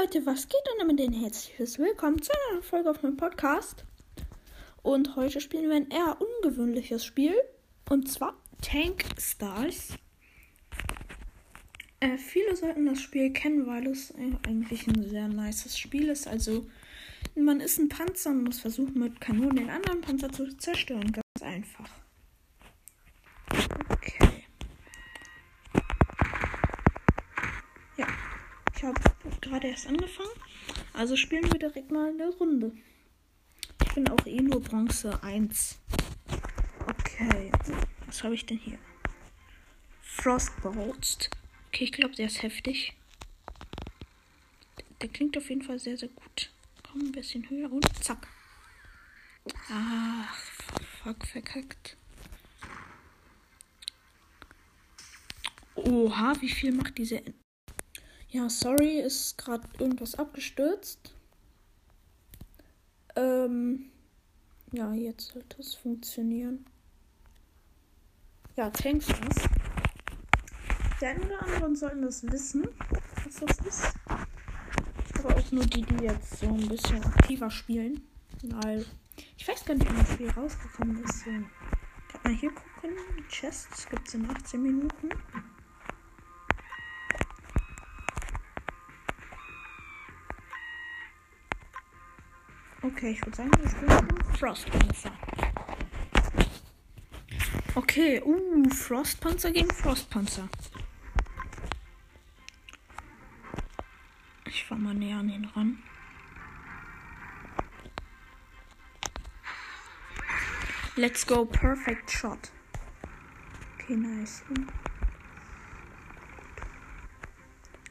Leute, was geht und damit ein herzliches Willkommen zu einer Folge auf meinem Podcast. Und heute spielen wir ein eher ungewöhnliches Spiel. Und zwar Tank Stars. Äh, viele sollten das Spiel kennen, weil es eigentlich ein sehr nices Spiel ist. Also, man ist ein Panzer und muss versuchen, mit Kanonen den anderen Panzer zu zerstören. Ganz einfach. Okay. Ja, ich habe gerade erst angefangen. Also spielen wir direkt mal eine Runde. Ich bin auch eh nur Bronze 1. Okay, was habe ich denn hier? Frostbolst. Okay, ich glaube, der ist heftig. Der klingt auf jeden Fall sehr, sehr gut. Komm, ein bisschen höher und zack. Ach, fuck, verkackt. Oha, wie viel macht diese ja, sorry, ist gerade irgendwas abgestürzt. Ähm, ja, jetzt sollte es funktionieren. Ja, was. Der eine oder anderen sollten das wissen, was das ist. Aber auch nur die, die jetzt so ein bisschen aktiver spielen. Weil ich weiß gar nicht, wann das Spiel rausgekommen ist. Kann man hier gucken. Chests gibt es in 18 Minuten. Okay, ich würde sagen, wir spielen Frostpanzer. Okay, uh, Frostpanzer gegen Frostpanzer. Ich fahr mal näher an ihn ran. Let's go, perfect shot. Okay, nice.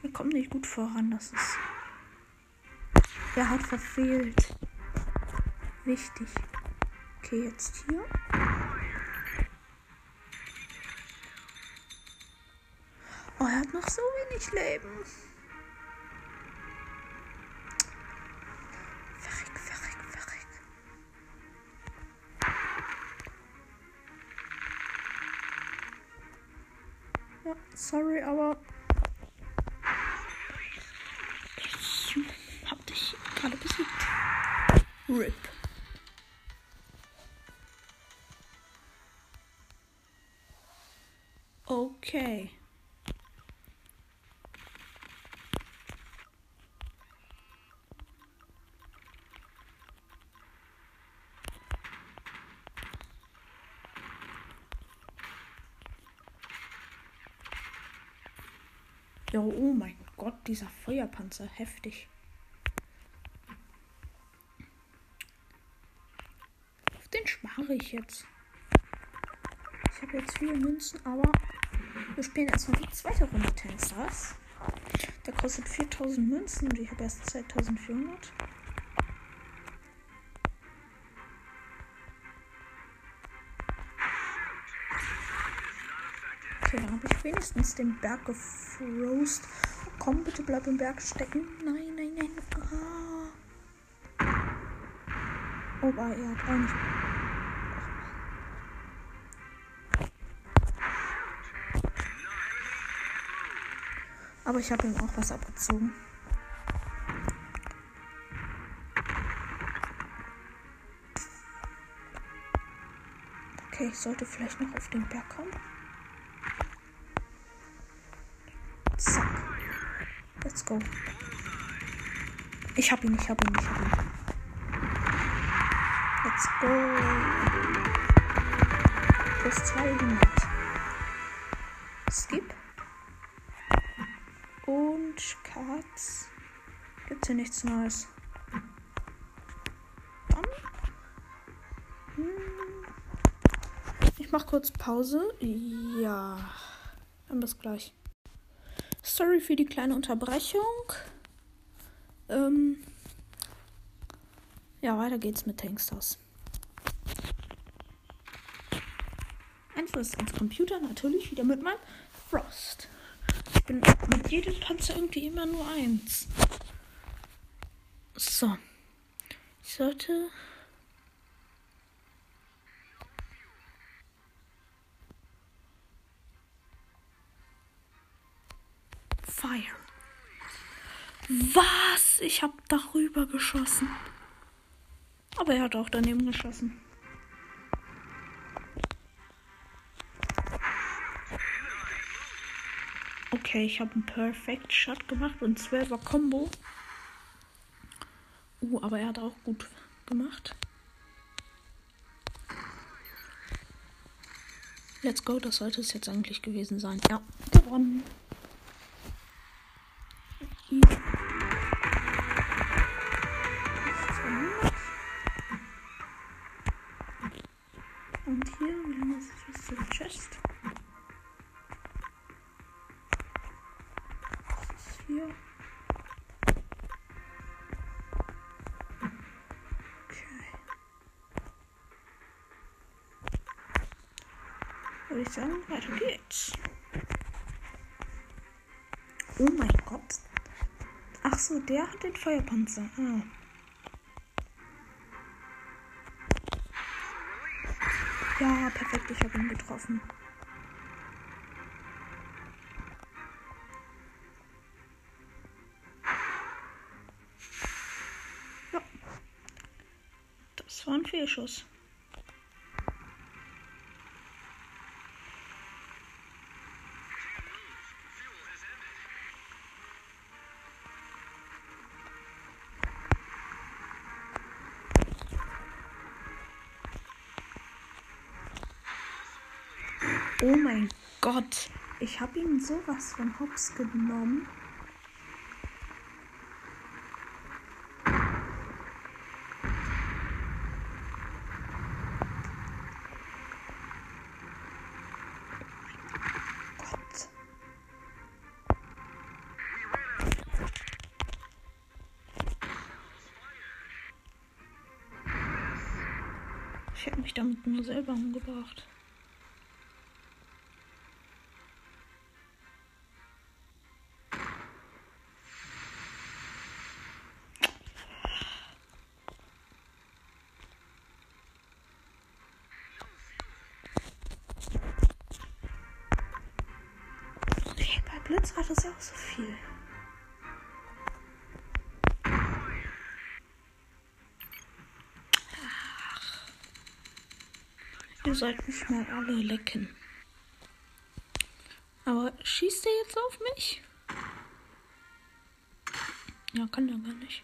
Wir kommen nicht gut voran, das ist. Er hat verfehlt. Wichtig. Okay, jetzt hier. Oh, er hat noch so wenig Leben. Verreck, verreck, verreck. Ja, sorry, aber ich hab dich gerade besiegt. RIP. Okay. Ja, oh mein Gott, dieser Feuerpanzer, heftig. Auf den spare ich jetzt. Ich habe jetzt viele Münzen, aber wir spielen erstmal die zweite Runde Tenstars. Der kostet 4000 Münzen und ich habe erst 2400. Okay, dann habe ich wenigstens den Berg gefrost. Komm, bitte bleib im Berg stecken. Nein, nein, nein. Ah. Oh, er hat auch nicht. Aber ich habe ihm auch was abgezogen. Okay, ich sollte vielleicht noch auf den Berg kommen. Zack. Let's go. Ich hab ihn, ich hab ihn, ich hab ihn. Let's go. Plus 200. Skip. Cards. Gibt's hier nichts Neues. Hm. Ich mach kurz Pause. Ja. Dann bis gleich. Sorry für die kleine Unterbrechung. Ähm. Ja, weiter geht's mit Tankstars. Einfluss ins Computer natürlich wieder mit meinem Frost. Mit jedem Panzer irgendwie immer nur eins. So. Ich sollte. Fire. Was? Was? Ich habe darüber geschossen. Aber er hat auch daneben geschossen. Okay, ich habe einen Perfect Shot gemacht und 12er Combo. Uh, aber er hat auch gut gemacht. Let's go, das sollte es jetzt eigentlich gewesen sein. Ja, gewonnen. Würde ich sagen, weiter geht's. Oh mein Gott. Ach so, der hat den Feuerpanzer. Ah. Ja, perfekt, ich habe ihn getroffen. Ja. Das war ein Fehlschuss. Oh mein Gott. Ich habe ihn sowas von hops genommen. Ich hätte mich damit nur selber umgebracht. War das ja auch so viel. Ihr sollt mich mal alle lecken. Aber schießt er jetzt auf mich? Ja, kann er gar nicht.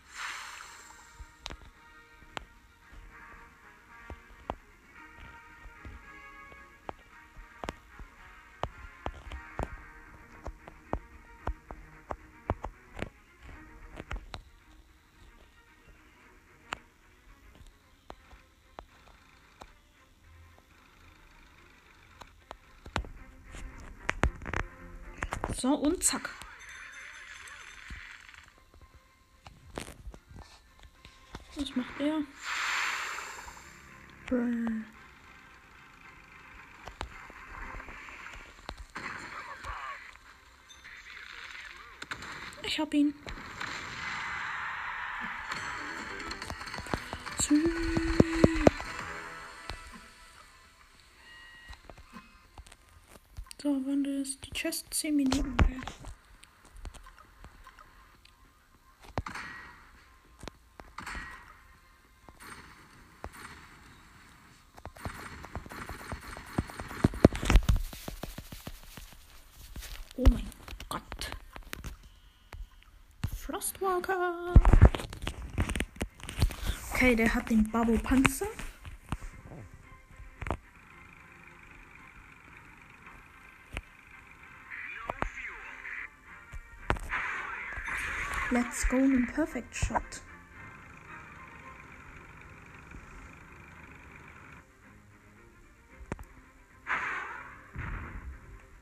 So, und zack. Was macht er? Ich hab ihn. Zü- So, wann ist die Chest 10 Minuten wert? Oh mein Gott. Frostwalker. Okay, der hat den Babo Panzer. Let's go einen Perfect Shot.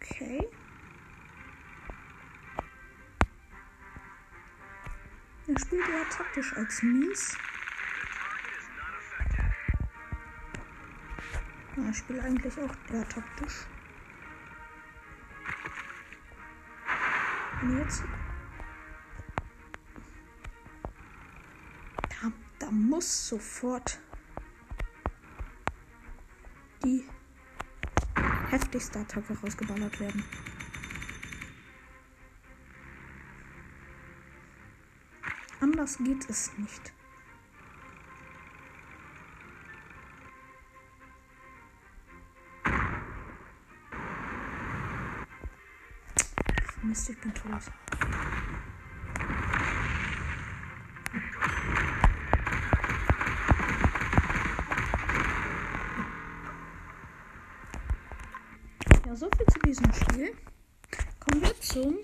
Okay. Er spielt eher taktisch als mies. Ja, er spielt eigentlich auch eher taktisch. Und jetzt Da, muss sofort die heftigste Attacke rausgeballert werden. Anders geht es nicht. Mist, ich bin tot. Ja, so viel zu diesem Spiel. Kommen wir zum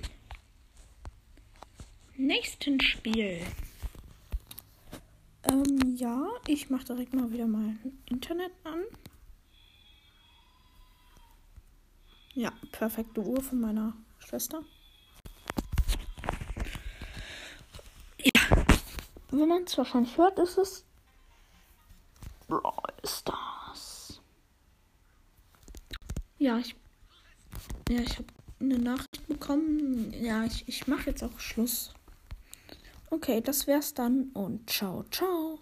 nächsten Spiel. Ähm, ja, ich mache direkt mal wieder mein Internet an. Ja, perfekte Uhr von meiner Schwester. Ja, wenn man es wahrscheinlich hört, ist es Brawl Stars. Ja, ich, ja, ich habe eine Nachricht bekommen. Ja, ich, ich mache jetzt auch Schluss. Okay, das wär's dann und ciao, ciao.